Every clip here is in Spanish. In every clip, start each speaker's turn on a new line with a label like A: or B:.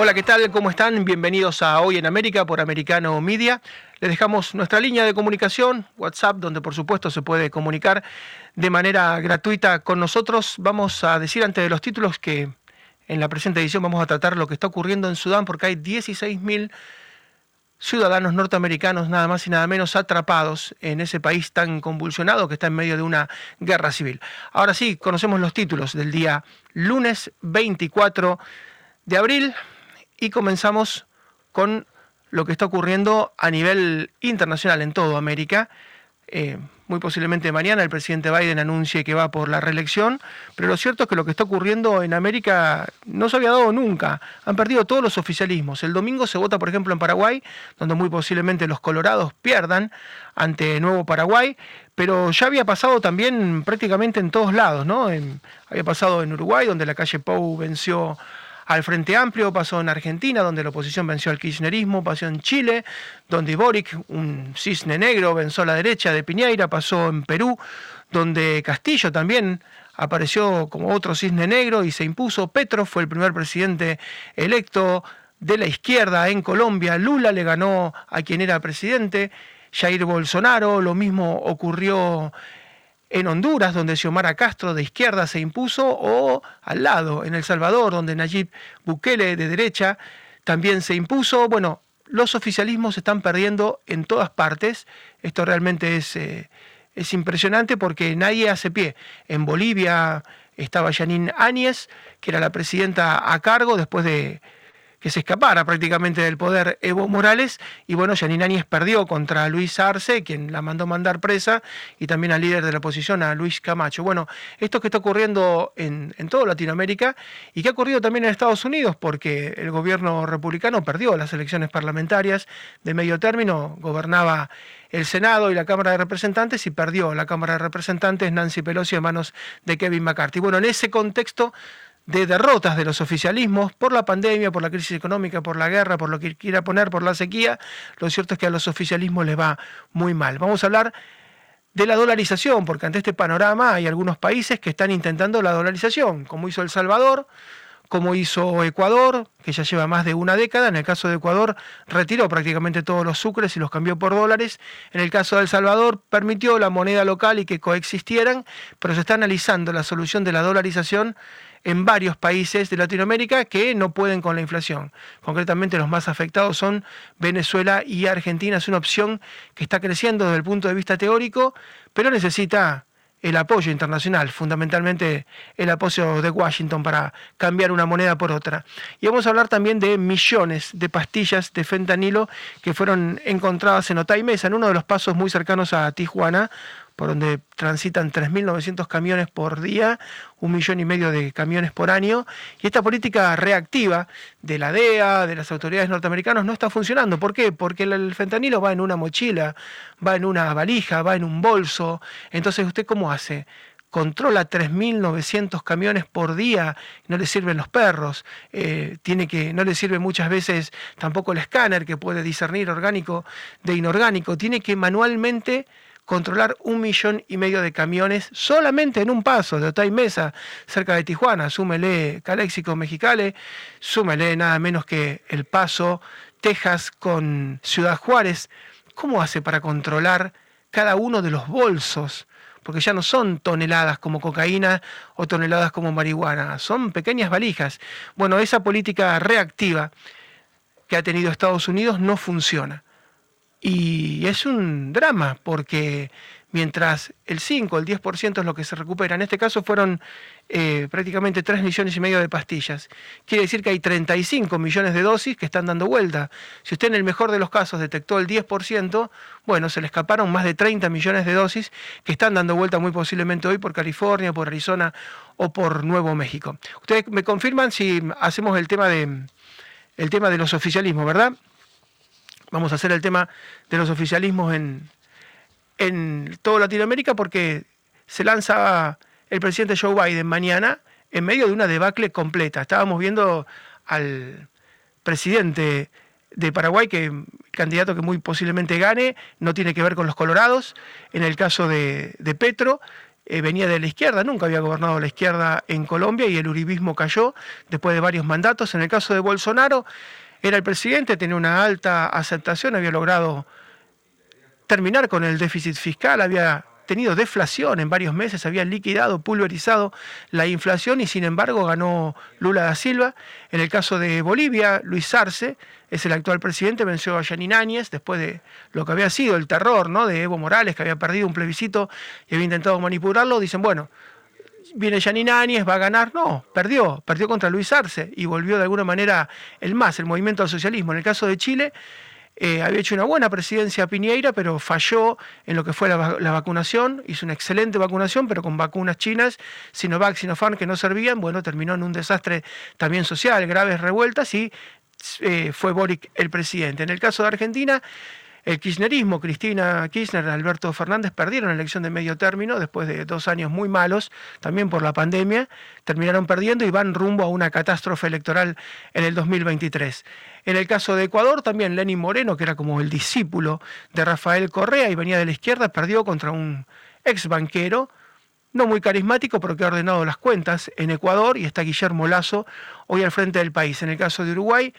A: Hola, ¿qué tal? ¿Cómo están? Bienvenidos a Hoy en América por Americano Media. Les dejamos nuestra línea de comunicación, WhatsApp, donde por supuesto se puede comunicar de manera gratuita con nosotros. Vamos a decir antes de los títulos que en la presente edición vamos a tratar lo que está ocurriendo en Sudán porque hay 16.000 ciudadanos norteamericanos nada más y nada menos atrapados en ese país tan convulsionado que está en medio de una guerra civil. Ahora sí, conocemos los títulos del día lunes 24 de abril y comenzamos con lo que está ocurriendo a nivel internacional en toda América. Eh, muy posiblemente mañana el presidente Biden anuncie que va por la reelección, pero lo cierto es que lo que está ocurriendo en América no se había dado nunca. Han perdido todos los oficialismos. El domingo se vota, por ejemplo, en Paraguay, donde muy posiblemente los colorados pierdan ante Nuevo Paraguay, pero ya había pasado también prácticamente en todos lados, ¿no? había pasado en Uruguay, donde la calle Pou venció al Frente Amplio, pasó en Argentina, donde la oposición venció al kirchnerismo, pasó en Chile, donde Boric, un cisne negro, venció a la derecha de Piñeira, pasó en Perú, donde Castillo también apareció como otro cisne negro y se impuso. Petro fue el primer presidente electo de la izquierda en Colombia. Lula le ganó a quien era presidente. Jair Bolsonaro, lo mismo ocurrió en Honduras, donde Xiomara Castro de izquierda se impuso, o al lado, en El Salvador, donde Nayib Bukele de derecha también se impuso. Bueno, los oficialismos se están perdiendo en todas partes. Esto realmente es, eh, es impresionante porque nadie hace pie. En Bolivia estaba Janine Áñez, que era la presidenta a cargo después de que se escapara prácticamente del poder Evo Morales. Y bueno, Yanine Áñez perdió contra Luis Arce, quien la mandó mandar presa, y también al líder de la oposición, a Luis Camacho. Bueno, esto que está ocurriendo en, en toda Latinoamérica y que ha ocurrido también en Estados Unidos, porque el gobierno republicano perdió las elecciones parlamentarias de medio término, gobernaba el Senado y la Cámara de Representantes y perdió la Cámara de Representantes Nancy Pelosi en manos de Kevin McCarthy. Bueno, en ese contexto de derrotas de los oficialismos por la pandemia, por la crisis económica, por la guerra, por lo que quiera poner, por la sequía, lo cierto es que a los oficialismos les va muy mal. Vamos a hablar de la dolarización, porque ante este panorama hay algunos países que están intentando la dolarización, como hizo El Salvador, como hizo Ecuador, que ya lleva más de una década. En el caso de Ecuador retiró prácticamente todos los sucres y los cambió por dólares. En el caso de El Salvador permitió la moneda local y que coexistieran, pero se está analizando la solución de la dolarización en varios países de Latinoamérica que no pueden con la inflación. Concretamente los más afectados son Venezuela y Argentina. Es una opción que está creciendo desde el punto de vista teórico, pero necesita el apoyo internacional, fundamentalmente el apoyo de Washington para cambiar una moneda por otra. Y vamos a hablar también de millones de pastillas de fentanilo que fueron encontradas en Otay Mesa, en uno de los pasos muy cercanos a Tijuana, por donde transitan 3.900 camiones por día, un millón y medio de camiones por año, y esta política reactiva de la DEA, de las autoridades norteamericanas, no está funcionando. ¿Por qué? Porque el fentanilo va en una mochila, va en una valija, va en un bolso. Entonces, ¿usted cómo hace? controla 3.900 camiones por día, no le sirven los perros, eh, tiene que, no le sirve muchas veces tampoco el escáner que puede discernir orgánico de inorgánico, tiene que manualmente controlar un millón y medio de camiones solamente en un paso de Otay Mesa, cerca de Tijuana. Súmele Caléxico, Mexicali, súmele nada menos que El Paso, Texas con Ciudad Juárez. ¿Cómo hace para controlar cada uno de los bolsos? Porque ya no son toneladas como cocaína o toneladas como marihuana, son pequeñas valijas. Bueno, esa política reactiva que ha tenido Estados Unidos no funciona. Y es un drama porque mientras el 5, el 10% es lo que se recupera, en este caso fueron eh, prácticamente 3 millones y medio de pastillas. Quiere decir que hay 35 millones de dosis que están dando vuelta. Si usted en el mejor de los casos detectó el 10%, bueno, se le escaparon más de 30 millones de dosis que están dando vuelta muy posiblemente hoy por California, por Arizona o por Nuevo México. Ustedes me confirman si hacemos el tema de, el tema de los oficialismos, ¿verdad? Vamos a hacer el tema de los oficialismos en, en toda Latinoamérica porque se lanza el presidente Joe Biden mañana en medio de una debacle completa. Estábamos viendo al presidente de Paraguay, que candidato que muy posiblemente gane, no tiene que ver con los colorados, en el caso de, Petro, eh, venía de la izquierda, nunca había gobernado la izquierda en Colombia y el uribismo cayó después de varios mandatos. En el caso de Bolsonaro, era el presidente, tenía una alta aceptación, había logrado terminar con el déficit fiscal, había tenido deflación en varios meses, había liquidado, pulverizado la inflación y sin embargo ganó Lula da Silva. En el caso de Bolivia, Luis Arce es el actual presidente, venció a Yanin Áñez después de lo que había sido el terror ¿no? de Evo Morales, que había perdido un plebiscito y había intentado manipularlo. Dicen, bueno, viene Yanin Áñez, va a ganar. No, perdió, perdió contra Luis Arce y volvió de alguna manera el MAS, el movimiento al socialismo. En el caso de Chile, eh, había hecho una buena presidencia Piñeira, pero falló en lo que fue la, vacunación. Hizo una excelente vacunación, pero con vacunas chinas, Sinovac, Sinopharm, que no servían. Bueno, terminó en un desastre también social, graves revueltas y eh, fue Boric el presidente. En el caso de Argentina, el kirchnerismo, Cristina Kirchner, Alberto Fernández perdieron la elección de medio término después de dos años muy malos, también por la pandemia, terminaron perdiendo y van rumbo a una catástrofe electoral en el 2023. En el caso de Ecuador, también Lenín Moreno, que era como el discípulo de Rafael Correa y venía de la izquierda, perdió contra un ex banquero, no muy carismático, pero que ha ordenado las cuentas en Ecuador, y está Guillermo Lazo hoy al frente del país. En el caso de Uruguay,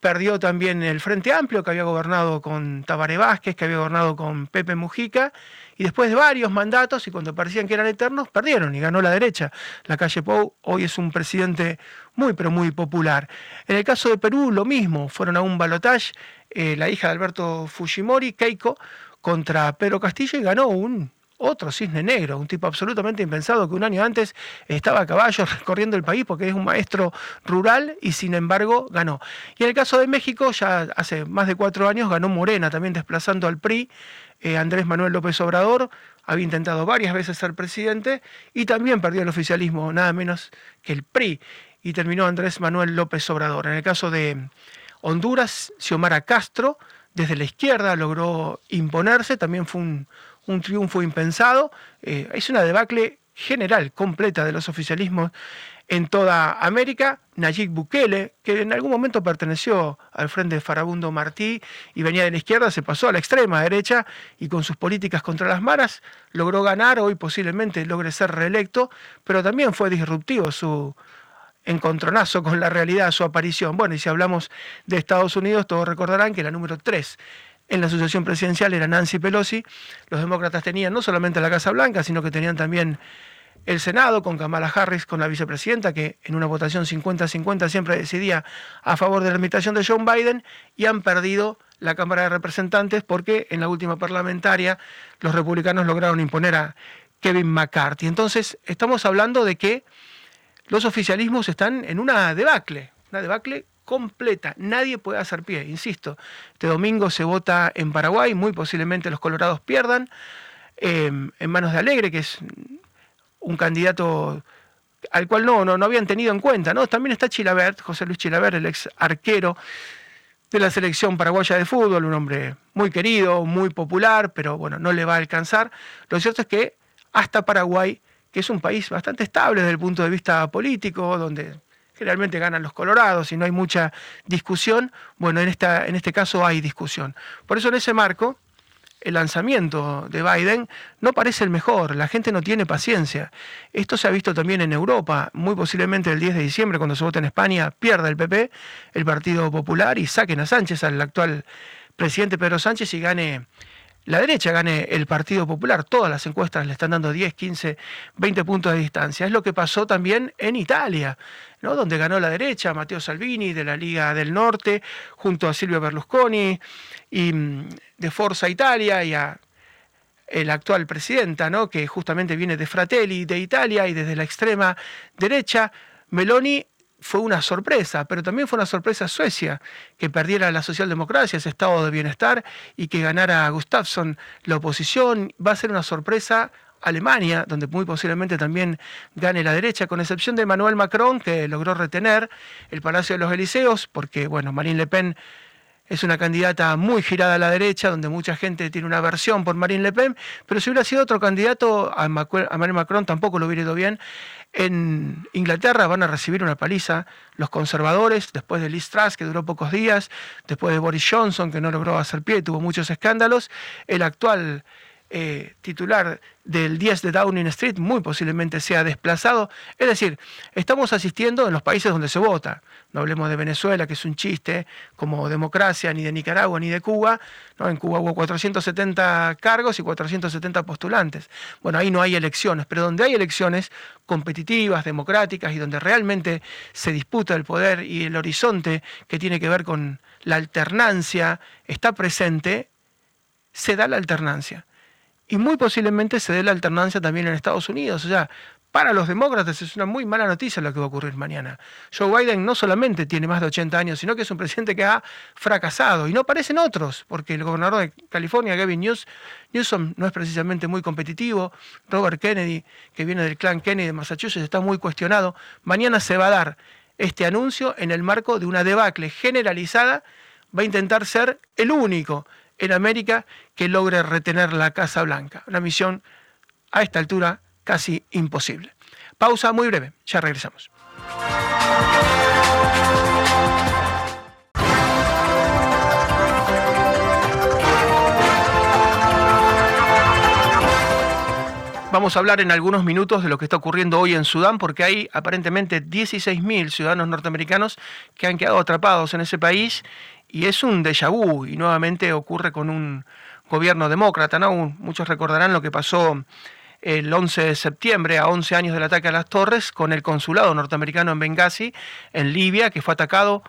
A: Perdió también el Frente Amplio, que había gobernado con Tabaré Vázquez, que había gobernado con Pepe Mujica, y después de varios mandatos, y cuando parecían que eran eternos, perdieron y ganó la derecha. La calle Pou hoy es un presidente muy, pero muy popular. En el caso de Perú, lo mismo, fueron a un balotaje eh, la hija de Alberto Fujimori, Keiko, contra Pedro Castillo y ganó un otro cisne negro, un tipo absolutamente impensado que un año antes estaba a caballo recorriendo el país porque es un maestro rural y sin embargo ganó. Y en el caso de México, ya hace más de cuatro años ganó Morena, también desplazando al PRI. Eh, Andrés Manuel López Obrador había intentado varias veces ser presidente y también perdió el oficialismo, nada menos que el PRI, y terminó Andrés Manuel López Obrador. En el caso de Honduras, Xiomara Castro, desde la izquierda logró imponerse, también fue un, un triunfo impensado. Eh, es una debacle general, completa de los oficialismos en toda América. Nayib Bukele, que en algún momento perteneció al frente de Farabundo Martí y venía de la izquierda, se pasó a la extrema derecha y con sus políticas contra las maras logró ganar, hoy posiblemente logre ser reelecto, pero también fue disruptivo su encontronazo con la realidad, su aparición. Bueno, y si hablamos de Estados Unidos, todos recordarán que la número 3 en la asociación presidencial era Nancy Pelosi. Los demócratas tenían no solamente la Casa Blanca, sino que tenían también el Senado con Kamala Harris, con la vicepresidenta, que en una votación 50-50 siempre decidía a favor de la invitación de John Biden, y han perdido la Cámara de Representantes porque en la última parlamentaria los republicanos lograron imponer a Kevin McCarthy. Entonces, estamos hablando de que los oficialismos están en una debacle, una debacle completa. Nadie puede hacer pie, insisto. Este domingo se vota en Paraguay, muy posiblemente los colorados pierdan, em, en manos de Alegre, que es un candidato al cual no, no, no habían tenido en cuenta. ¿no? También está Chilabert, José Luis Chilabert, el ex arquero de la selección paraguaya de fútbol, un hombre muy querido, muy popular, pero bueno, no le va a alcanzar. Lo cierto es que hasta Paraguay, que es un país bastante estable desde el punto de vista político, donde generalmente ganan los colorados y no hay mucha discusión, bueno, en, esta, en este caso hay discusión. Por eso en ese marco, el lanzamiento de Biden no parece el mejor, la gente no tiene paciencia. Esto se ha visto también en Europa, muy posiblemente el 10 de diciembre, cuando se vota en España, pierda el PP, el Partido Popular, y saquen a Sánchez, al actual presidente Pedro Sánchez, y gane la derecha gane el Partido Popular. Todas las encuestas le están dando 10, 15, 20 puntos de distancia. Es lo que pasó también en Italia, ¿no? donde ganó la derecha, Matteo Salvini de la Liga del Norte, junto a Silvio Berlusconi y mm, de Forza Italia y a el actual presidenta, ¿no? que justamente viene de Fratelli de Italia y desde la extrema derecha. Meloni fue una sorpresa, pero también fue una sorpresa Suecia, que perdiera la socialdemocracia, ese estado de bienestar, y que ganara Gustafsson la oposición. Va a ser una sorpresa Alemania, donde muy posiblemente también gane la derecha, con excepción de Emmanuel Macron, que logró retener el Palacio de los Elíseos, porque, bueno, Marine Le Pen es una candidata muy girada a la derecha, donde mucha gente tiene una aversión por Marine Le Pen, pero si hubiera sido otro candidato, a Emmanuel Macron tampoco lo hubiera ido bien. En Inglaterra van a recibir una paliza los conservadores, después de Liz Truss, que duró pocos días, después de Boris Johnson, que no logró hacer pie, tuvo muchos escándalos, el actual eh, titular del 10 de Downing Street muy posiblemente sea desplazado. Es decir, estamos asistiendo en los países donde se vota. No hablemos de Venezuela, que es un chiste, como democracia, ni de Nicaragua, ni de Cuba. ¿no? En Cuba hubo 470 cargos y 470 postulantes. Bueno, ahí no hay elecciones, pero donde hay elecciones competitivas, democráticas y donde realmente se disputa el poder y el horizonte que tiene que ver con la alternancia está presente, se da la alternancia. Y muy posiblemente se dé la alternancia también en Estados Unidos. O sea, para los demócratas es una muy mala noticia lo que va a ocurrir mañana. Joe Biden no solamente tiene más de 80 años, sino que es un presidente que ha fracasado. Y no parecen otros, porque el gobernador de California, Gavin Newsom, no es precisamente muy competitivo. Robert Kennedy, que viene del clan Kennedy de Massachusetts, está muy cuestionado. Mañana se va a dar este anuncio en el marco de una debacle generalizada. Va a intentar ser el único en América que logre retener la Casa Blanca. Una misión a esta altura casi imposible. Pausa muy breve, ya regresamos. Vamos a hablar en algunos minutos de lo que está ocurriendo hoy en Sudán, porque hay aparentemente 16.000 ciudadanos norteamericanos que han quedado atrapados en ese país y es un déjà vu y nuevamente ocurre con un gobierno demócrata. ¿no? Muchos recordarán lo que pasó el 11 de septiembre, a 11 años del ataque a las torres, con el consulado norteamericano en Benghazi, en Libia, que fue atacado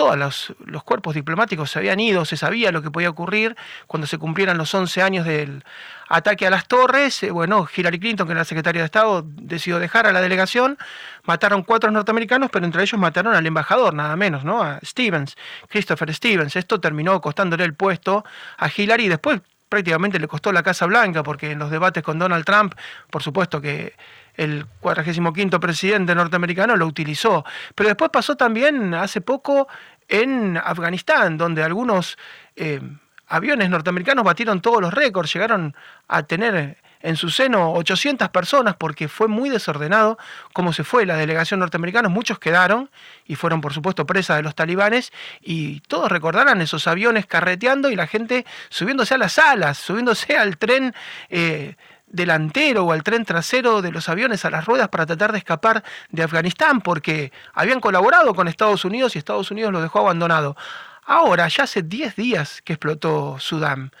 A: todos los, cuerpos diplomáticos se habían ido, se sabía lo que podía ocurrir cuando se cumplieran los 11 años del ataque a las torres. Eh, bueno, Hillary Clinton, que era secretaria de Estado, decidió dejar a la delegación. Mataron cuatro norteamericanos, pero entre ellos mataron al embajador, nada menos, ¿no? A Stevens, Christopher Stevens. Esto terminó costándole el puesto a Hillary y después prácticamente le costó la Casa Blanca, porque en los debates con Donald Trump, por supuesto que el 45 presidente norteamericano lo utilizó. Pero después pasó también hace poco en Afganistán, donde algunos eh, aviones norteamericanos batieron todos los récords, llegaron a tener en su seno 800 personas porque fue muy desordenado cómo se fue la delegación norteamericana. Muchos quedaron y fueron, por supuesto, presas de los talibanes y todos recordarán esos aviones carreteando y la gente subiéndose a las alas, subiéndose al tren. Eh, delantero o al tren trasero de los aviones a las ruedas para tratar de escapar de Afganistán porque habían colaborado con Estados Unidos y Estados Unidos los dejó abandonado. Ahora, ya hace 10 días que explotó Sudán,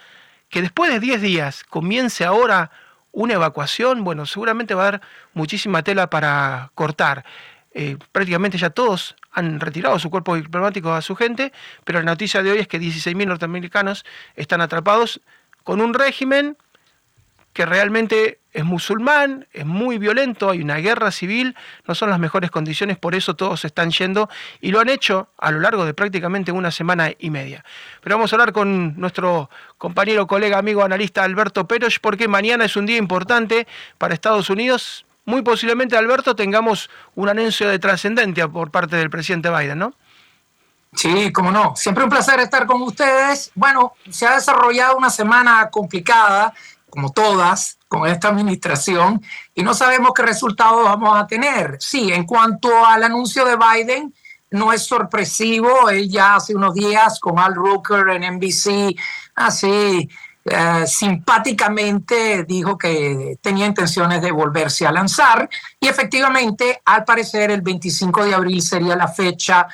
A: que después de 10 días comience ahora una evacuación, bueno, seguramente va a haber muchísima tela para cortar. Eh, prácticamente ya todos han retirado su cuerpo diplomático a su gente, pero la noticia de hoy es que 16.000 norteamericanos están atrapados con un régimen que realmente es musulmán, es muy violento, hay una guerra civil, no son las mejores condiciones, por eso todos están yendo y lo han hecho a lo largo de prácticamente una semana y media. Pero vamos a hablar con nuestro compañero, colega, amigo, analista Alberto Peroch, porque mañana es un día importante para Estados Unidos. Muy posiblemente, Alberto, tengamos un anuncio de trascendencia por parte del presidente Biden, ¿no?
B: Sí, cómo no. Siempre un placer estar con ustedes. Bueno, se ha desarrollado una semana complicada como todas, con esta administración y no sabemos qué resultados vamos a tener. Sí, en cuanto al anuncio de Biden, no es sorpresivo. Él ya hace unos días con Al Rooker en NBC, así eh, simpáticamente dijo que tenía intenciones de volverse a lanzar y efectivamente, al parecer, el 25 de abril sería la fecha,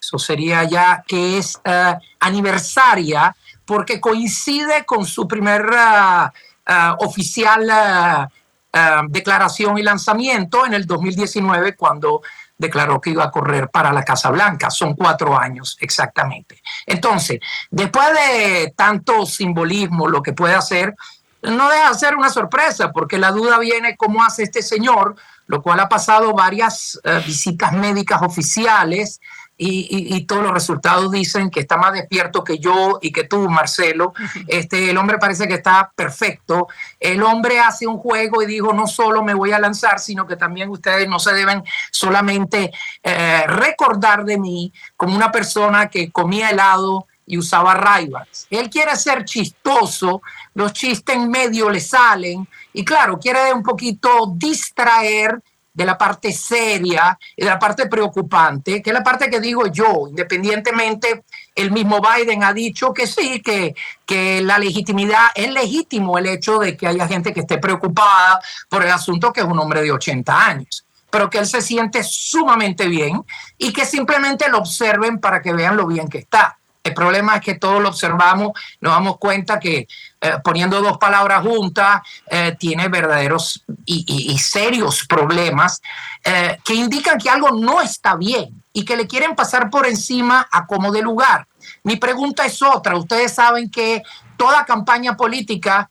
B: eso sería ya que es eh, aniversaria porque coincide con su primera Uh, oficial uh, uh, declaración y lanzamiento en el 2019 cuando declaró que iba a correr para la Casa Blanca. Son cuatro años exactamente. Entonces, después de tanto simbolismo, lo que puede hacer, no deja de ser una sorpresa, porque la duda viene cómo hace este señor, lo cual ha pasado varias visitas médicas oficiales, y, todos los resultados dicen que está más despierto que yo y que tú, Marcelo. Este, el hombre parece que está perfecto. El hombre hace un juego y dijo, no solo me voy a lanzar, sino que también ustedes no se deben solamente eh, recordar de mí como una persona que comía helado y usaba raivas. Él quiere ser chistoso, los chistes en medio le salen y claro, quiere un poquito distraer de la parte seria, de la parte preocupante, que es la parte que digo yo, independientemente, el mismo Biden ha dicho que sí, que, que la legitimidad, es legítimo el hecho de que haya gente que esté preocupada por el asunto que es un hombre de 80 años pero que él se siente sumamente bien y que simplemente lo observen para que vean lo bien que está. El problema es que todos lo observamos, nos damos cuenta que eh, poniendo dos palabras juntas eh, tiene verdaderos y, serios problemas eh, que indican que algo no está bien y que le quieren pasar por encima a como de lugar. Mi pregunta es otra. Ustedes saben que toda campaña política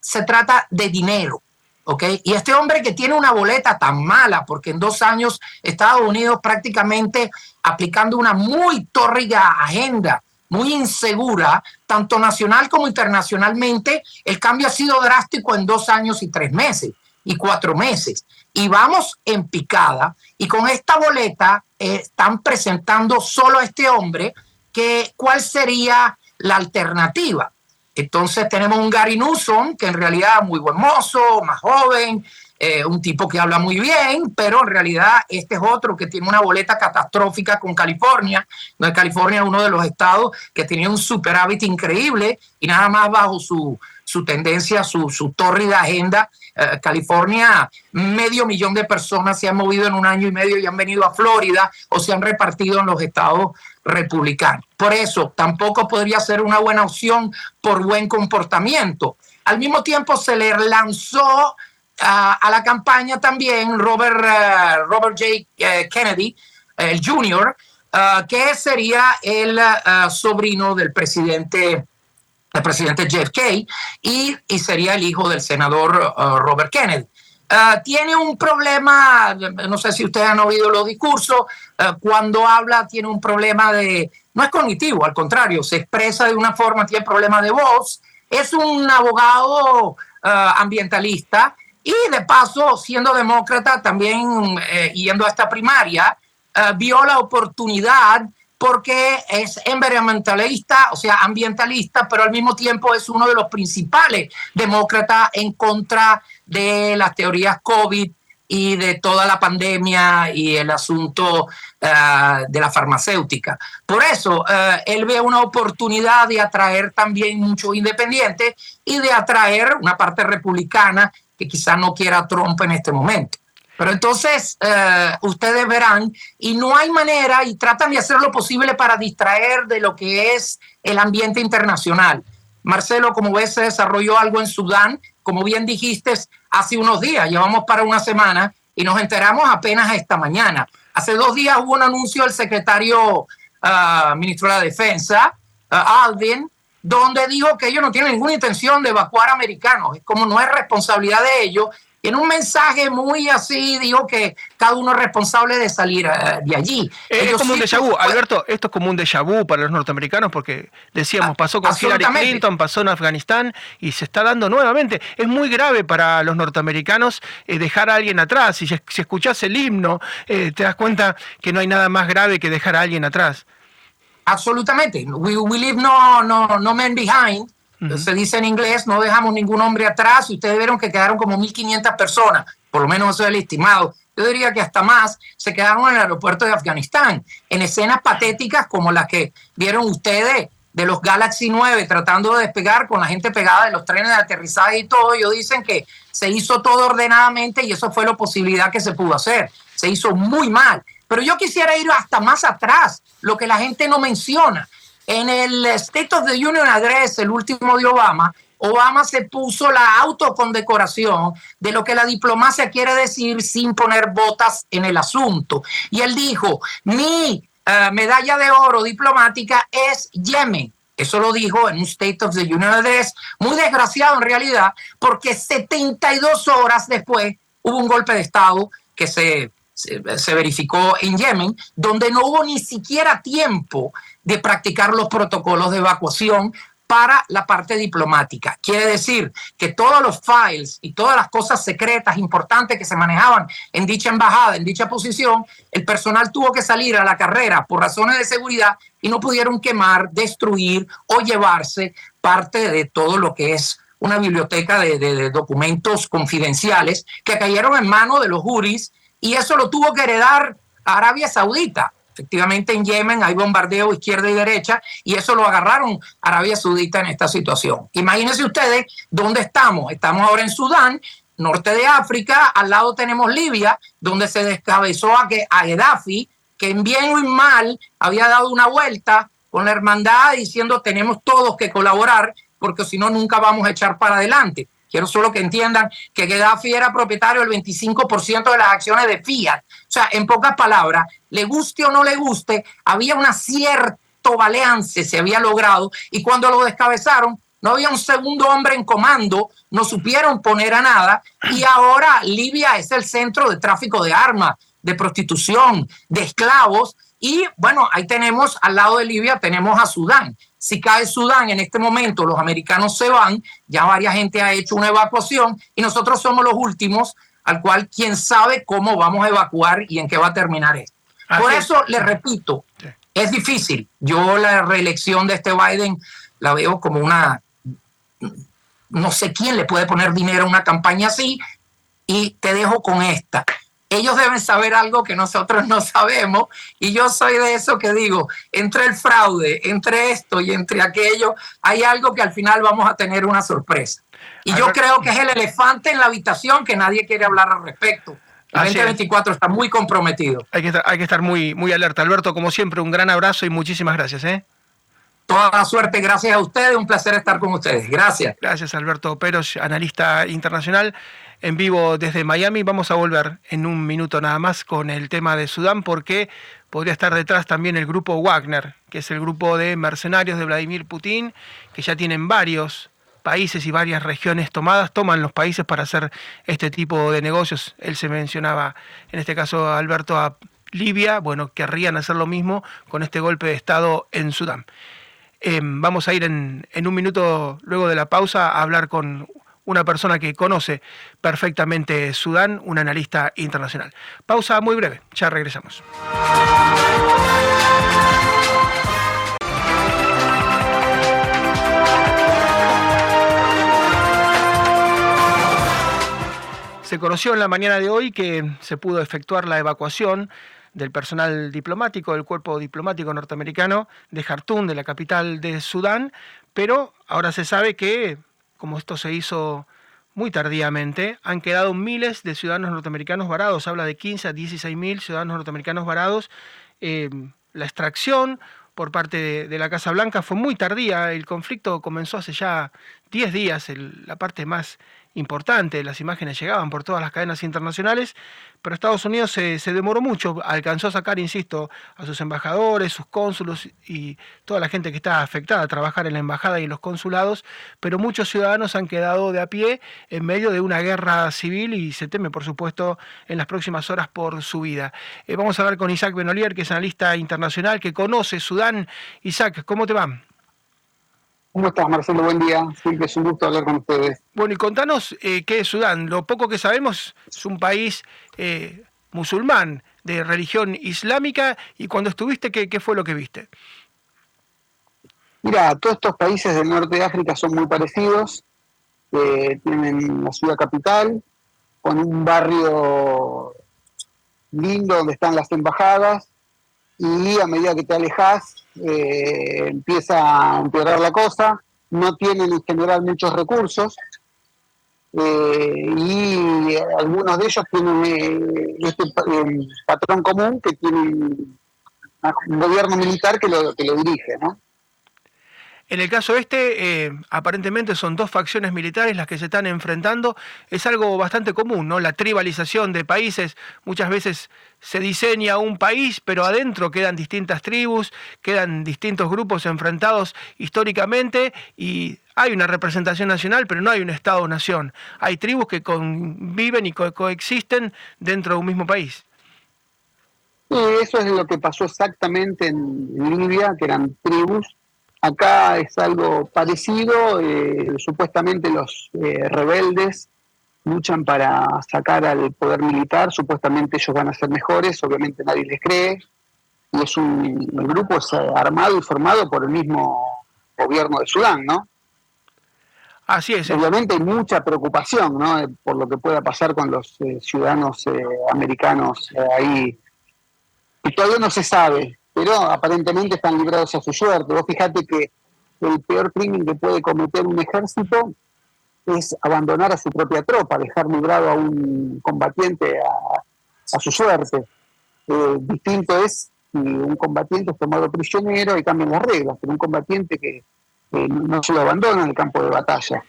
B: se trata de dinero. ¿okay? Y este hombre que tiene una boleta tan mala, porque en dos años Estados Unidos prácticamente aplicando una muy tórrida agenda muy insegura, tanto nacional como internacionalmente. El cambio ha sido drástico en dos años y tres meses y cuatro meses. Y vamos en picada. Y con esta boleta eh, están presentando solo a este hombre que cuál sería la alternativa. Entonces tenemos un Gary Newsom, que en realidad es muy buen mozo, más joven, eh, un tipo que habla muy bien, pero en realidad este es otro que tiene una boleta catastrófica con California. No, California es uno de los estados que tenía un superávit increíble y nada más bajo su, su tendencia, su, su tórrida agenda. Eh, California, medio millón de personas se han movido en un año y medio y han venido a Florida o se han repartido en los estados republicanos. Por eso tampoco podría ser una buena opción por buen comportamiento. Al mismo tiempo se le lanzó a, la campaña también Robert, eh, Robert J. Eh, Kennedy, el Jr., eh, que sería el sobrino del presidente, el presidente JFK y, y sería el hijo del senador Robert Kennedy. tiene un problema, no sé si ustedes han oído los discursos, cuando habla tiene un problema de, no es cognitivo, al contrario, se expresa de una forma, tiene problema de voz, es un abogado ambientalista y de paso, siendo demócrata, también eh, yendo a esta primaria, eh, vio la oportunidad porque es environmentalista, o sea, ambientalista, pero al mismo tiempo es uno de los principales demócratas en contra de las teorías COVID y de toda la pandemia y el asunto eh, de la farmacéutica. Por eso, él ve una oportunidad de atraer también muchos independientes y de atraer una parte republicana que quizás no quiera Trump en este momento. Pero entonces eh, ustedes verán, y no hay manera, y tratan de hacer lo posible para distraer de lo que es el ambiente internacional. Marcelo, como ves, se desarrolló algo en Sudán, como bien dijiste, hace unos días, llevamos para una semana, y nos enteramos apenas esta mañana. Hace dos días hubo un anuncio del secretario ah, ministro de la Defensa, uh, Alvin, donde dijo que ellos no tienen ninguna intención de evacuar americanos, como no es responsabilidad de ellos. Y en un mensaje muy así dijo que cada uno es responsable de salir eh, de allí.
A: Es como un déjà vu, Alberto, esto es como un déjà vu para los norteamericanos porque decíamos, ah, pasó con Hillary Clinton, pasó en Afganistán y se está dando nuevamente. Es muy grave para los norteamericanos eh, dejar a alguien atrás. Si, si escuchás el himno, eh, te das cuenta que no hay nada más grave que dejar a alguien atrás.
B: Absolutamente. We, we leave no, no, no men behind. Se dice en inglés, no dejamos ningún hombre atrás. Y ustedes vieron que quedaron como 1.500 personas, por lo menos eso es el estimado. Yo diría que hasta más se quedaron en el aeropuerto de Afganistán, en escenas patéticas como las que vieron ustedes de los Galaxy 9 tratando de despegar con la gente pegada de los trenes de aterrizaje y todo. Ellos dicen que se hizo todo ordenadamente y eso fue la posibilidad que se pudo hacer. Se hizo muy mal. Pero yo quisiera ir hasta más atrás, lo que la gente no menciona. En el State of the Union Address, el último de Obama, Obama se puso la autocondecoración de lo que la diplomacia quiere decir sin poner botas en el asunto. Y él dijo, mi eh, medalla de oro diplomática es Yemen. Eso lo dijo en un State of the Union Address, muy desgraciado en realidad, porque 72 horas después hubo un golpe de Estado que se se, verificó en Yemen, donde no hubo ni siquiera tiempo de practicar los protocolos de evacuación para la parte diplomática. Quiere decir que todos los files y todas las cosas secretas importantes que se manejaban en dicha embajada, en dicha posición, el personal tuvo que salir a la carrera por razones de seguridad y no pudieron quemar, destruir o llevarse parte de todo lo que es una biblioteca de, de documentos confidenciales que cayeron en manos de los juris y eso lo tuvo que heredar Arabia Saudita. Efectivamente, en Yemen hay bombardeo izquierda y derecha y eso lo agarraron Arabia Saudita en esta situación. Imagínense ustedes dónde estamos. Estamos ahora en Sudán, norte de África, al lado tenemos Libia, donde se descabezó a, que, a Gaddafi, que en bien o en mal había dado una vuelta con la hermandad diciendo tenemos todos que colaborar porque si no nunca vamos a echar para adelante. Quiero solo que entiendan que Gaddafi era propietario del 25% de las acciones de Fiat. O sea, en pocas palabras, le guste o no le guste, había un cierto balance, se había logrado, y cuando lo descabezaron, no había un segundo hombre en comando, no supieron poner a nada, y ahora Libia es el centro de tráfico de armas, de prostitución, de esclavos, y bueno, ahí tenemos, al lado de Libia, tenemos a Sudán. Si cae Sudán en este momento, los americanos se van, ya varias gente ha hecho una evacuación y nosotros somos los últimos al cual quién sabe cómo vamos a evacuar y en qué va a terminar esto. Por eso le repito, es difícil. Yo la reelección de este Biden la veo como una, no sé quién le puede poner dinero a una campaña así y te dejo con esta ellos deben saber algo que nosotros no sabemos y yo soy de eso que digo, entre el fraude, entre esto y entre aquello, hay algo que al final vamos a tener una sorpresa. Y yo creo que es el elefante en la habitación que nadie quiere hablar al respecto. El 2024 está muy comprometido.
A: Hay que estar, hay que estar muy, muy alerta. Alberto, como siempre, un gran abrazo y muchísimas gracias. ¿eh?
B: Toda la suerte, gracias a ustedes, un placer estar con ustedes. Gracias.
A: Gracias, Alberto Peros, analista internacional en vivo desde Miami. Vamos a volver en un minuto nada más con el tema de Sudán porque podría estar detrás también el grupo Wagner, que es el grupo de mercenarios de Vladimir Putin, que ya tienen varios países y varias regiones tomadas, toman los países para hacer este tipo de negocios. Él se mencionaba, en este caso Alberto, a Libia, bueno, querrían hacer lo mismo con este golpe de Estado en Sudán. Em, vamos a ir en, en un minuto luego de la pausa a hablar con una persona que conoce perfectamente Sudán, un analista internacional. Pausa muy breve, ya regresamos. Se conoció en la mañana de hoy que se pudo efectuar la evacuación del personal diplomático del cuerpo diplomático norteamericano de Jartum, de la capital de Sudán, pero ahora se sabe que como esto se hizo muy tardíamente, han quedado miles de ciudadanos norteamericanos varados. Habla de 15 a 16 mil ciudadanos norteamericanos varados. Eh, la extracción por parte de, la Casa Blanca fue muy tardía. El conflicto comenzó hace ya 10 días, la parte más importante, las imágenes llegaban por todas las cadenas internacionales, pero Estados Unidos se, demoró mucho, alcanzó a sacar, insisto, a sus embajadores, sus cónsulos y toda la gente que está afectada a trabajar en la embajada y en los consulados, pero muchos ciudadanos han quedado de a pie en medio de una guerra civil y se teme, por supuesto, en las próximas horas por su vida. Eh, vamos a hablar con Isaac Benolier, que es analista internacional, que conoce Sudán. Isaac, ¿cómo te va?
C: ¿Cómo estás, Marcelo? Buen día. Siempre es un gusto hablar con ustedes.
A: Bueno, y contanos eh, qué es Sudán. Lo poco que sabemos es un país eh, musulmán, de religión islámica, y cuando estuviste, ¿qué, ¿qué, fue lo que viste?
C: Mira, todos estos países del norte de África son muy parecidos. Eh, tienen la ciudad capital, con un barrio lindo donde están las embajadas, y a medida que te alejas eh, empieza a empeorar la cosa, no tienen en general muchos recursos eh, y algunos de ellos tienen eh, este patrón común que tiene un gobierno militar que lo, que lo dirige, ¿no?
A: En el caso este, eh, aparentemente son dos facciones militares las que se están enfrentando. Es algo bastante común, ¿no? La tribalización de países. Muchas veces se diseña un país, pero adentro quedan distintas tribus, quedan distintos grupos enfrentados históricamente y hay una representación nacional, pero no hay un Estado-nación. Hay tribus que conviven y coexisten dentro de un mismo país.
C: Y eso es lo que pasó exactamente en Libia, que eran tribus Acá es algo parecido, eh, supuestamente los eh, rebeldes luchan para sacar al poder militar, supuestamente ellos van a ser mejores, obviamente nadie les cree, y es un, el grupo es armado y formado por el mismo gobierno de Sudán, ¿no?
A: Así es.
C: Obviamente hay mucha preocupación ¿no? Eh, por lo que pueda pasar con los eh, ciudadanos eh, americanos ahí. Y todavía no se sabe, pero aparentemente están librados a su suerte. Vos fijate que el peor crimen que puede cometer un ejército es abandonar a su propia tropa, dejar librado a un combatiente a, su suerte. distinto es si un combatiente es tomado prisionero y cambian las reglas, pero un combatiente que no se lo abandona en el campo de batalla.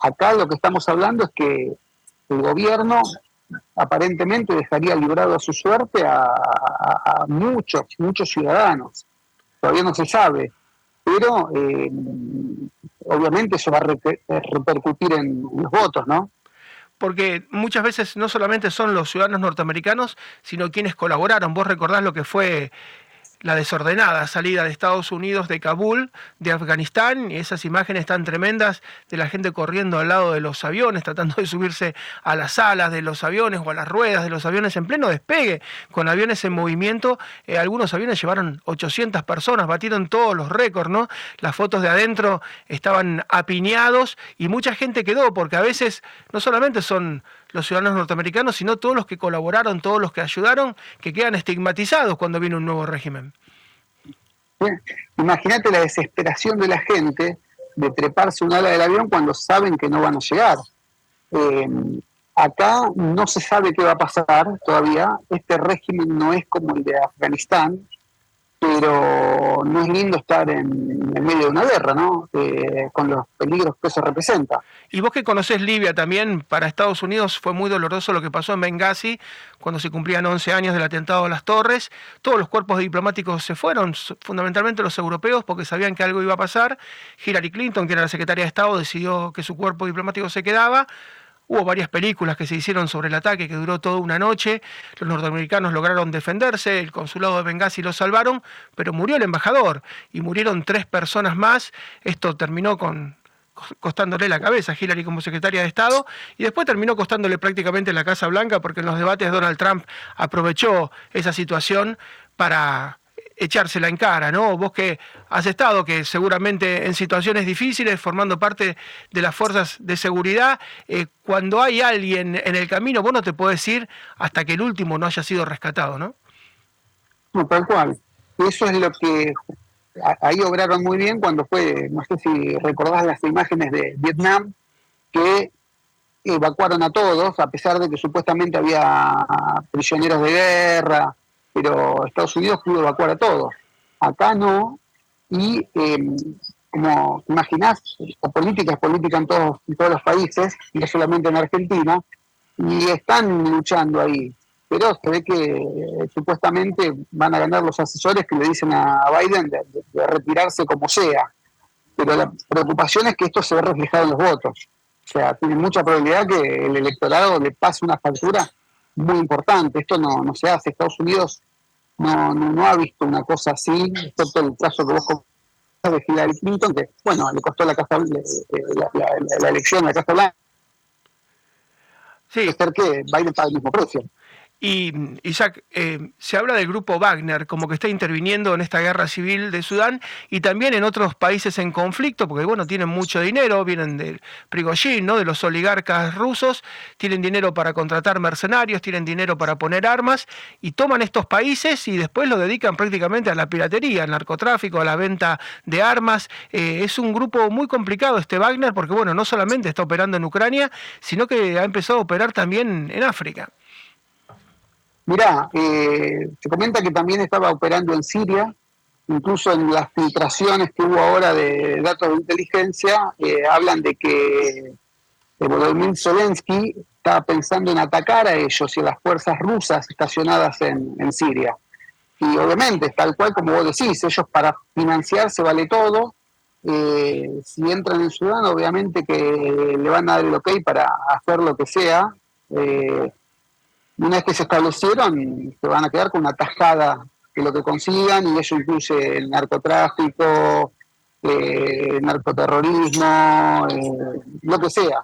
C: acá lo que estamos hablando es que el gobierno aparentemente dejaría librado a su suerte a, muchos, muchos ciudadanos. Todavía no se sabe, pero eh, obviamente eso va a repercutir en los votos, ¿no?
A: porque muchas veces no solamente son los ciudadanos norteamericanos, sino quienes colaboraron. Vos recordás lo que fue la desordenada salida de Estados Unidos de Kabul, de Afganistán, y esas imágenes tan tremendas de la gente corriendo al lado de los aviones, tratando de subirse a las alas de los aviones o a las ruedas de los aviones en pleno despegue, con aviones en movimiento. Eh, algunos aviones llevaron 800 personas, batieron todos los récords, ¿no? Las fotos de adentro estaban apiñados y mucha gente quedó, porque a veces no solamente son los ciudadanos norteamericanos, sino todos los que colaboraron, todos los que ayudaron, que quedan estigmatizados cuando viene un nuevo régimen.
C: Imagínate la desesperación de la gente de treparse un ala del avión cuando saben que no van a llegar. Eh, acá no se sabe qué va a pasar todavía. Este régimen no es como el de Afganistán, pero no es lindo estar en, medio de una guerra, ¿no? Eh, con los peligros que eso representa.
A: Y vos que conocés Libia también, para Estados Unidos fue muy doloroso lo que pasó en Benghazi, cuando se cumplían 11 años del atentado a las torres. Todos los cuerpos diplomáticos se fueron, fundamentalmente los europeos, porque sabían que algo iba a pasar. Hillary Clinton, que era la secretaria de Estado, decidió que su cuerpo diplomático se quedaba. Hubo varias películas que se hicieron sobre el ataque que duró toda una noche. Los norteamericanos lograron defenderse, el consulado de Benghazi lo salvaron, pero murió el embajador y murieron tres personas más. Esto terminó con costándole la cabeza a Hillary como secretaria de Estado y después terminó costándole prácticamente la Casa Blanca porque en los debates Donald Trump aprovechó esa situación para echársela en cara, ¿no? Vos que has estado, que seguramente en situaciones difíciles, formando parte de las fuerzas de seguridad, eh, cuando hay alguien en el camino, vos no te podés ir hasta que el último no haya sido rescatado, ¿no?
C: No, tal cual. Eso es lo que ahí obraron muy bien cuando fue, no sé si recordás las imágenes de Vietnam, que evacuaron a todos, a pesar de que supuestamente había prisioneros de guerra, pero Estados Unidos pudo evacuar a todos. Acá no, y em, como imaginás, la política es política en todos, en todos los países, no solamente en Argentina, y están luchando ahí. Pero se ve que eh, supuestamente van a ganar los asesores que le dicen a Biden de, retirarse como sea. Pero la preocupación es que esto se ve reflejado en los votos. O sea, tiene mucha probabilidad que el electorado le pase una factura muy importante. Esto no, no se hace. Estados Unidos no, no, ha visto una cosa así, excepto el caso que vos de Hillary Clinton, que, bueno, le costó la, casa, la, la, elección a la Casa Blanca. Sí. ser que Biden paga el mismo precio.
A: Y Isaac, eh, se habla del grupo Wagner como que está interviniendo en esta guerra civil de Sudán y también en otros países en conflicto, porque bueno, tienen mucho dinero, vienen del Prigozhin, ¿no? de los oligarcas rusos, tienen dinero para contratar mercenarios, tienen dinero para poner armas y toman estos países y después lo dedican prácticamente a la piratería, al narcotráfico, a la venta de armas. Eh, es un grupo muy complicado este Wagner porque bueno, no solamente está operando en Ucrania, sino que ha empezado a operar también en África.
C: Mirá, eh, se comenta que también estaba operando en Siria, incluso en las filtraciones que hubo ahora de datos de inteligencia, eh, hablan de que Volodymyr Zelensky estaba pensando en atacar a ellos y a las fuerzas rusas estacionadas en, Siria. Y obviamente, tal cual como vos decís, ellos para financiarse vale todo. Eh, si entran en Sudán, obviamente que le van a dar el ok para hacer lo que sea. Eh, una vez que se establecieron, se van a quedar con una tajada que lo que consigan, y eso incluye el narcotráfico, eh, narcoterrorismo, eh, lo que sea.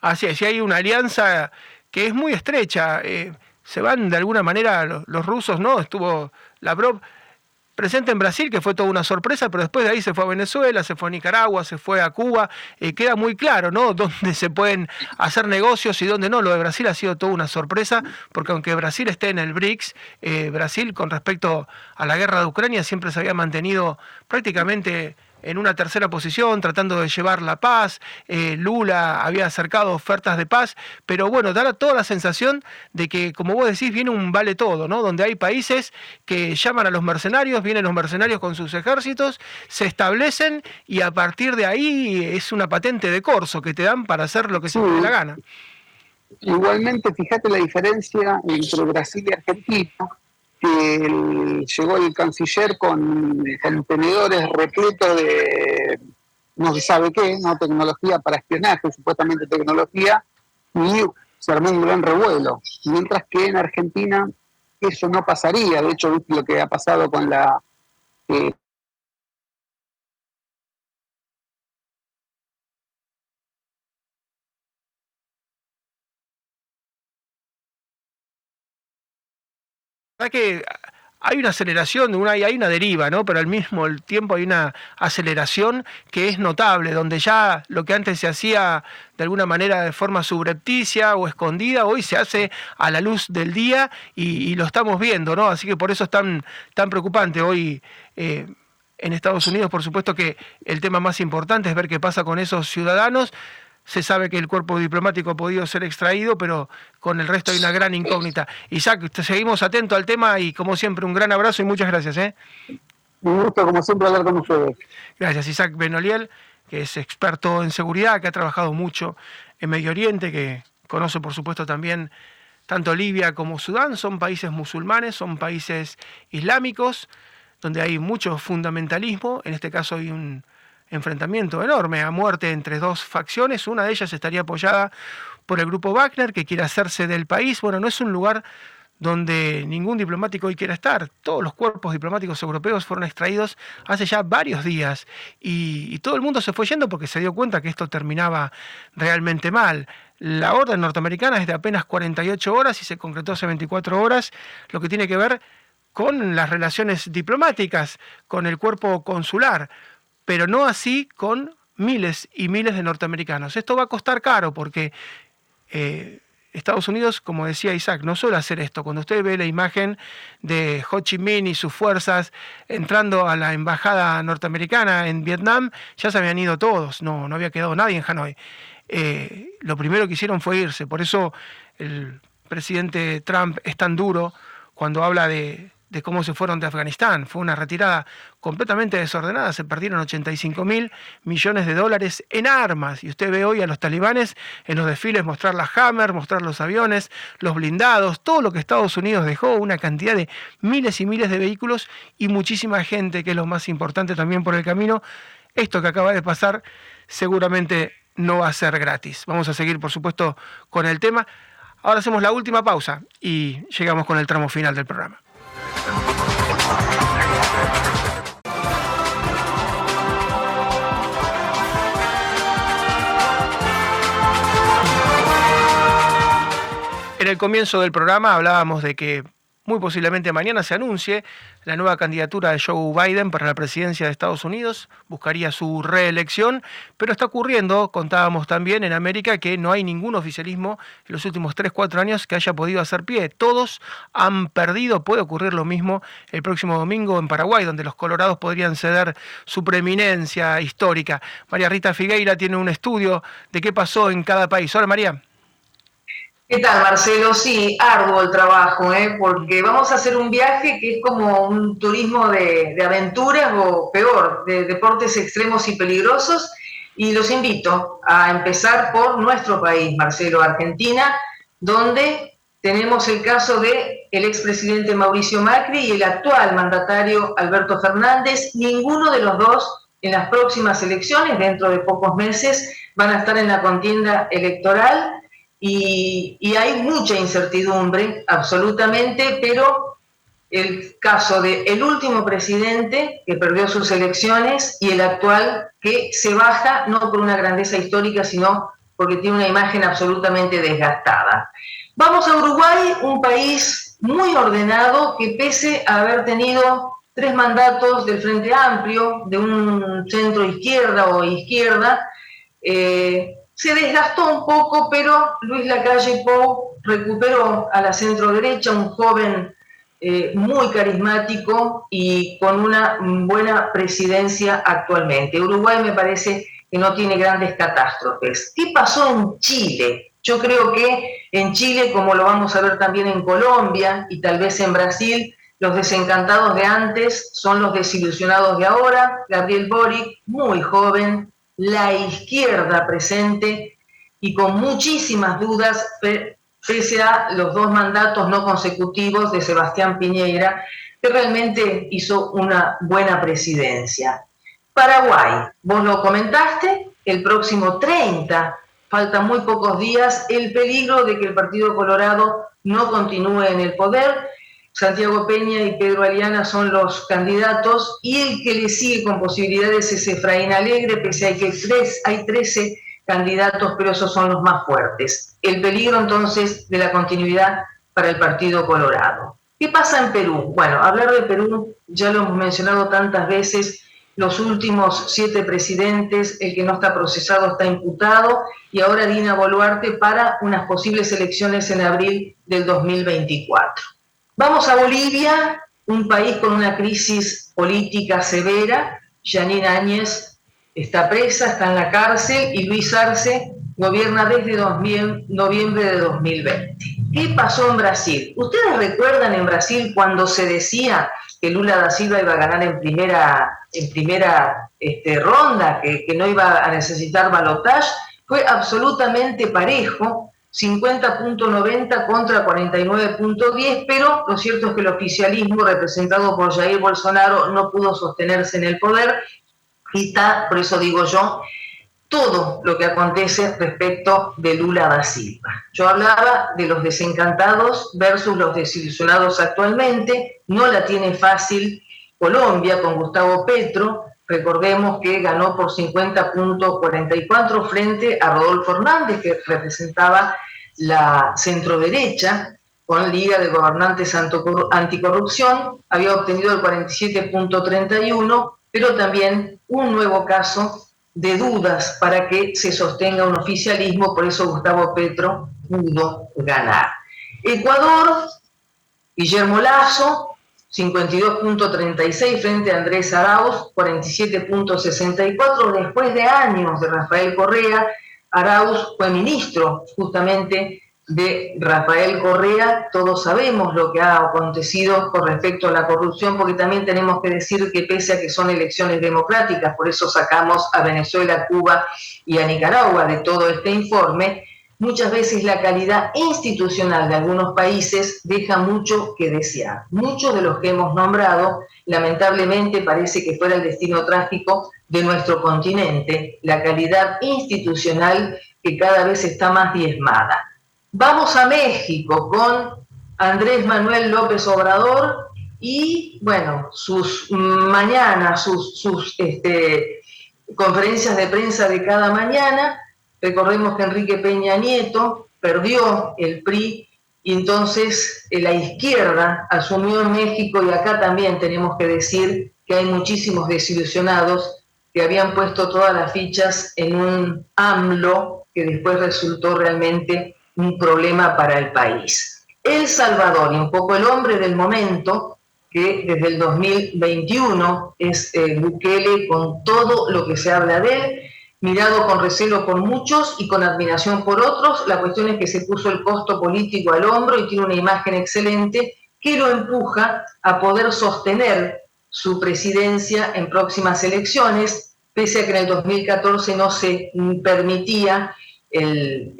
A: Así es, y hay una alianza que es muy estrecha. Eh, se van de alguna manera los, rusos, ¿no? Estuvo Lavrov presente en Brasil, que fue toda una sorpresa, pero después de ahí se fue a Venezuela, se fue a Nicaragua, se fue a Cuba, eh, queda muy claro, ¿no? Dónde se pueden hacer negocios y dónde no. Lo de Brasil ha sido toda una sorpresa, porque aunque Brasil esté en el BRICS, eh, Brasil con respecto a la guerra de Ucrania siempre se había mantenido prácticamente en una tercera posición, tratando de llevar la paz. Eh, Lula había acercado ofertas de paz, pero bueno, da toda la sensación de que, como vos decís, viene un vale todo, ¿no? Donde hay países que llaman a los mercenarios, vienen los mercenarios con sus ejércitos, se establecen y a partir de ahí es una patente de corso que te dan para hacer lo que se te dé la gana.
C: Igualmente, fíjate la diferencia entre Brasil y Argentina que llegó el canciller con contenedores repletos de no se sabe qué, no tecnología para espionaje, supuestamente tecnología, y se armó un gran revuelo. Mientras que en Argentina eso no pasaría. De hecho, lo que ha pasado con la eh,
A: que hay una aceleración, una, hay una deriva, ¿no? Pero al mismo tiempo hay una aceleración que es notable, donde ya lo que antes se hacía de alguna manera de forma subrepticia o escondida, hoy se hace a la luz del día y, lo estamos viendo, ¿no? Así que por eso es tan, tan preocupante hoy. Eh, en Estados Unidos, por supuesto que el tema más importante es ver qué pasa con esos ciudadanos, se sabe que el cuerpo diplomático ha podido ser extraído, pero con el resto hay una gran incógnita. Isaac, seguimos atento al tema y como siempre un gran abrazo y muchas gracias. ¿eh?
C: Un gusto como siempre hablar con ustedes.
A: Gracias Isaac Benoliel, que es experto en seguridad, que ha trabajado mucho en Medio Oriente, que conoce por supuesto también tanto Libia como Sudán, son países musulmanes, son países islámicos, donde hay mucho fundamentalismo, en este caso hay un enfrentamiento enorme a muerte entre dos facciones. Una de ellas estaría apoyada por el grupo Wagner, que quiere hacerse del país. Bueno, no es un lugar donde ningún diplomático hoy quiera estar. Todos los cuerpos diplomáticos europeos fueron extraídos hace ya varios días y, todo el mundo se fue yendo porque se dio cuenta que esto terminaba realmente mal. La orden norteamericana es de apenas 48 horas y se concretó hace 24 horas, lo que tiene que ver con las relaciones diplomáticas, con el cuerpo consular pero no así con miles y miles de norteamericanos. Esto va a costar caro porque eh, Estados Unidos, como decía Isaac, no suele hacer esto. Cuando usted ve la imagen de Ho Chi Minh y sus fuerzas entrando a la embajada norteamericana en Vietnam, ya se habían ido todos, no, no había quedado nadie en Hanoi. Eh, lo primero que hicieron fue irse, por eso el presidente Trump es tan duro cuando habla de, de cómo se fueron de Afganistán. Fue una retirada completamente desordenada, se perdieron 85 mil millones de dólares en armas. Y usted ve hoy a los talibanes en los desfiles mostrar las Hammer, mostrar los aviones, los blindados, todo lo que Estados Unidos dejó, una cantidad de miles y miles de vehículos y muchísima gente, que es lo más importante también por el camino. Esto que acaba de pasar seguramente no va a ser gratis. Vamos a seguir, por supuesto, con el tema. Ahora hacemos la última pausa y llegamos con el tramo final del programa. En el comienzo del programa hablábamos de que muy posiblemente mañana se anuncie la nueva candidatura de Joe Biden para la presidencia de Estados Unidos, buscaría su reelección, pero está ocurriendo, contábamos también en América, que no hay ningún oficialismo en los últimos 3, 4 años que haya podido hacer pie. Todos han perdido, puede ocurrir lo mismo el próximo domingo en Paraguay, donde los colorados podrían ceder su preeminencia histórica. María Rita Figueira tiene un estudio de qué pasó en cada país. Hola María.
D: ¿Qué tal, Marcelo? Sí, arduo el trabajo, ¿eh? porque vamos a hacer un viaje que es como un turismo de, aventuras o peor, de deportes extremos y peligrosos. Y los invito a empezar por nuestro país, Marcelo, Argentina, donde tenemos el caso de expresidente Mauricio Macri y el actual mandatario Alberto Fernández. Ninguno de los dos en las próximas elecciones, dentro de pocos meses, van a estar en la contienda electoral y, hay mucha incertidumbre, absolutamente, pero el caso del el último presidente que perdió sus elecciones y el actual que se baja no por una grandeza histórica, sino porque tiene una imagen absolutamente desgastada. Vamos a Uruguay, un país muy ordenado que pese a haber tenido tres mandatos del Frente Amplio, de un centro izquierda o izquierda. Eh, se desgastó un poco, pero Luis Lacalle Pou recuperó a la centro derecha, un joven eh, muy carismático y con una buena presidencia actualmente. Uruguay me parece que no tiene grandes catástrofes. ¿Qué pasó en Chile? Yo creo que en Chile, como lo vamos a ver también en Colombia y tal vez en Brasil, los desencantados de antes son los desilusionados de ahora. Gabriel Boric, muy joven, la izquierda presente y con muchísimas dudas, pese a los dos mandatos no consecutivos de Sebastián Piñera, que realmente hizo una buena presidencia. Paraguay, vos lo comentaste, el próximo 30, faltan muy pocos días, el peligro de que el Partido Colorado no continúe en el poder. Santiago Peña y Pedro Aliana son los candidatos y el que le sigue con posibilidades es Efraín Alegre, pese a que tres, hay 13 candidatos, pero esos son los más fuertes. El peligro entonces de la continuidad para el Partido Colorado. ¿Qué pasa en Perú? Bueno, hablar de Perú ya lo hemos mencionado tantas veces, los últimos siete presidentes, el que no está procesado está imputado y ahora Dina Boluarte para unas posibles elecciones en abril del 2024. Vamos a Bolivia, un país con una crisis política severa. Janine Áñez está presa, está en la cárcel y Luis Arce gobierna desde noviembre de 2020. ¿Qué pasó en Brasil? ¿Ustedes recuerdan en Brasil cuando se decía que Lula da Silva iba a ganar en primera, en primera este, ronda, que, que, no iba a necesitar balotaje? Fue absolutamente parejo, 50.90 contra 49.10, pero lo cierto es que el oficialismo representado por Jair Bolsonaro no pudo sostenerse en el poder por eso digo yo, todo lo que acontece respecto de Lula da Silva. Yo hablaba de los desencantados versus los desilusionados actualmente, no la tiene fácil Colombia con Gustavo Petro, recordemos que ganó por 50.44 frente a Rodolfo Hernández, que representaba la centroderecha, con Liga de Gobernantes Anticorrupción, había obtenido el 47.31, pero también un nuevo caso de dudas para que se sostenga un oficialismo, por eso Gustavo Petro pudo ganar. Ecuador, Guillermo Lazo, 52.36 frente a Andrés Arauz, 47.64, después de años de Rafael Correa, Arauz fue ministro justamente de Rafael Correa, todos sabemos lo que ha acontecido con respecto a la corrupción, porque también tenemos que decir que pese a que son elecciones democráticas, por eso sacamos a Venezuela, Cuba y a Nicaragua de todo este informe, muchas veces la calidad institucional de algunos países deja mucho que desear. Muchos de los que hemos nombrado, lamentablemente parece que fuera el destino trágico de nuestro continente, la calidad institucional que cada vez está más diezmada. Vamos a México con Andrés Manuel López Obrador y, bueno, sus mañanas, sus, sus este, conferencias de prensa de cada mañana. Recordemos que Enrique Peña Nieto perdió el PRI y entonces eh, la izquierda asumió en México y acá también tenemos que decir que hay muchísimos desilusionados que habían puesto todas las fichas en un AMLO que después resultó realmente un problema para el país. El Salvador, y un poco el hombre del momento, que desde el 2021 es eh, Bukele con todo lo que se habla de él, mirado con recelo por muchos y con admiración por otros. La cuestión es que se puso el costo político al hombro y tiene una imagen excelente que lo empuja a poder sostener su presidencia en próximas elecciones, pese a que en el 2014 no se permitía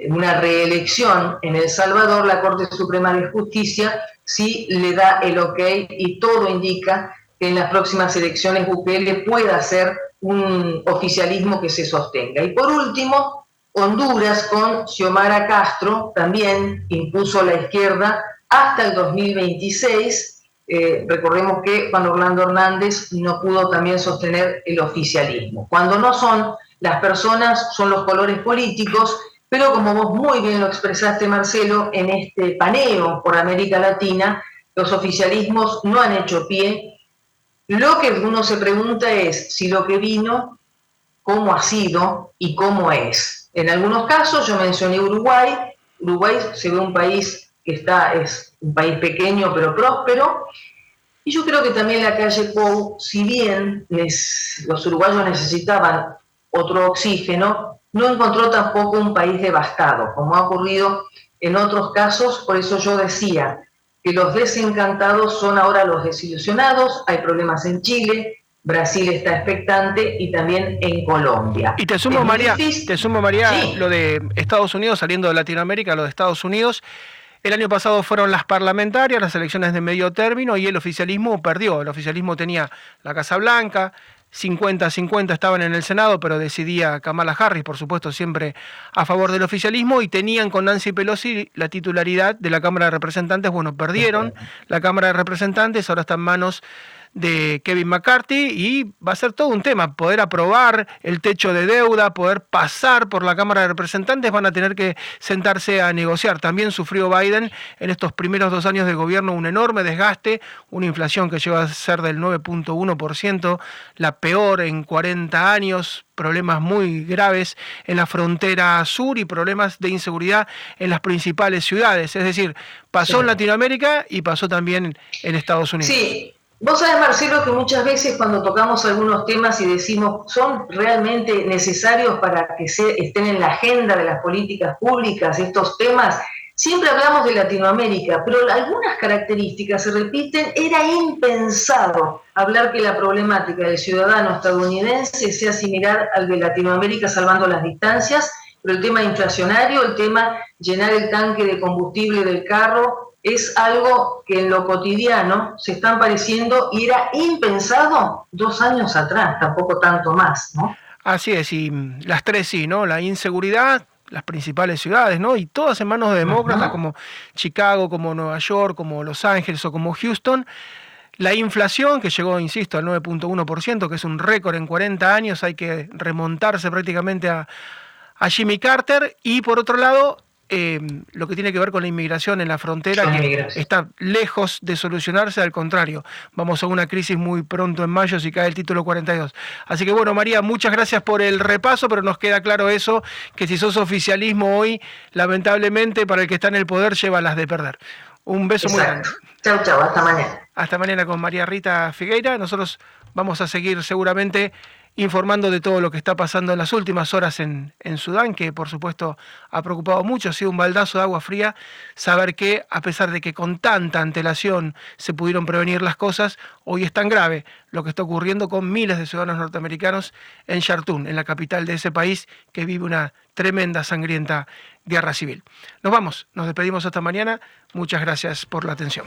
D: una reelección en El Salvador, la Corte Suprema de Justicia sí le da el ok y todo indica en las próximas elecciones Bukele pueda ser un oficialismo que se sostenga. Y por último, Honduras con Xiomara Castro también impuso la izquierda hasta el 2026. Eh, recordemos que Juan Orlando Hernández no pudo también sostener el oficialismo. Cuando no son las personas son los colores políticos, pero como vos muy bien lo expresaste, Marcelo, en este paneo por América Latina, los oficialismos no han hecho pie, Lo que uno se pregunta es si lo que vino, cómo ha sido y cómo es. En algunos casos, yo mencioné Uruguay, Uruguay se ve un país que está, es un país pequeño pero próspero, y yo creo que también la calle Pou, si bien los uruguayos necesitaban otro oxígeno, no encontró tampoco un país devastado, como ha ocurrido en otros casos, por eso yo decía, que los desencantados son ahora los desilusionados, hay problemas en Chile, Brasil está expectante y también en Colombia.
A: Y te sumo, María, te sumo, María, lo de Estados Unidos, saliendo de Latinoamérica, lo de Estados Unidos. El año pasado fueron las parlamentarias, las elecciones de medio término, y el oficialismo perdió. El oficialismo tenía la Casa Blanca, 50-50 estaban en el Senado, pero decidía Kamala Harris, por supuesto, siempre a favor del oficialismo, y tenían con Nancy Pelosi la titularidad de la Cámara de Representantes. Bueno, perdieron la Cámara de Representantes, ahora está en manos de Kevin McCarthy y va a ser todo un tema, poder aprobar el techo de deuda, poder pasar por la Cámara de Representantes, van a tener que sentarse a negociar. También sufrió Biden en estos primeros dos años de gobierno un enorme desgaste, una inflación que llega a ser del 9.1%, la peor en 40 años, problemas muy graves en la frontera sur y problemas de inseguridad en las principales ciudades. Es decir, pasó en Latinoamérica y pasó también en Estados Unidos.
D: Sí. Vos sabés, Marcelo, que muchas veces cuando tocamos algunos temas y decimos son realmente necesarios para que estén en la agenda de las políticas públicas estos temas, siempre hablamos de Latinoamérica, pero algunas características se repiten. Era impensado hablar que la problemática del ciudadano estadounidense sea similar al de Latinoamérica salvando las distancias, pero el tema inflacionario, el tema llenar el tanque de combustible del carro, es algo que en lo cotidiano se están pareciendo y era impensado dos años atrás, tampoco tanto más, ¿no?
A: Así es, y las tres sí, ¿no? La inseguridad, las principales ciudades, ¿no? Y todas en manos de demócratas como Chicago, como Nueva York, como Los Ángeles o como Houston. La inflación, que llegó, insisto, al 9.1%, que es un récord en 40 años, hay que remontarse prácticamente a, a Jimmy Carter. Y por otro lado, Em, lo que tiene que ver con la inmigración en la frontera, que está lejos de solucionarse, al contrario, vamos a una crisis muy pronto en mayo si cae el título 42. Así que bueno, María, muchas gracias por el repaso, pero nos queda claro eso, que si sos oficialismo hoy, lamentablemente para el que está en el poder lleva las de perder. Un beso muy grande.
D: Chau, chau, hasta mañana.
A: Hasta mañana con María Rita Figueira. Nosotros vamos a seguir seguramente informando de todo lo que está pasando en las últimas horas en, Sudán, que por supuesto ha preocupado mucho, ha sido un baldazo de agua fría saber que, a pesar de que con tanta antelación se pudieron prevenir las cosas, hoy es tan grave lo que está ocurriendo con miles de ciudadanos norteamericanos en Khartoum, en la capital de ese país que vive una tremenda, sangrienta guerra civil. Nos vamos, nos despedimos hasta mañana, muchas gracias por la atención.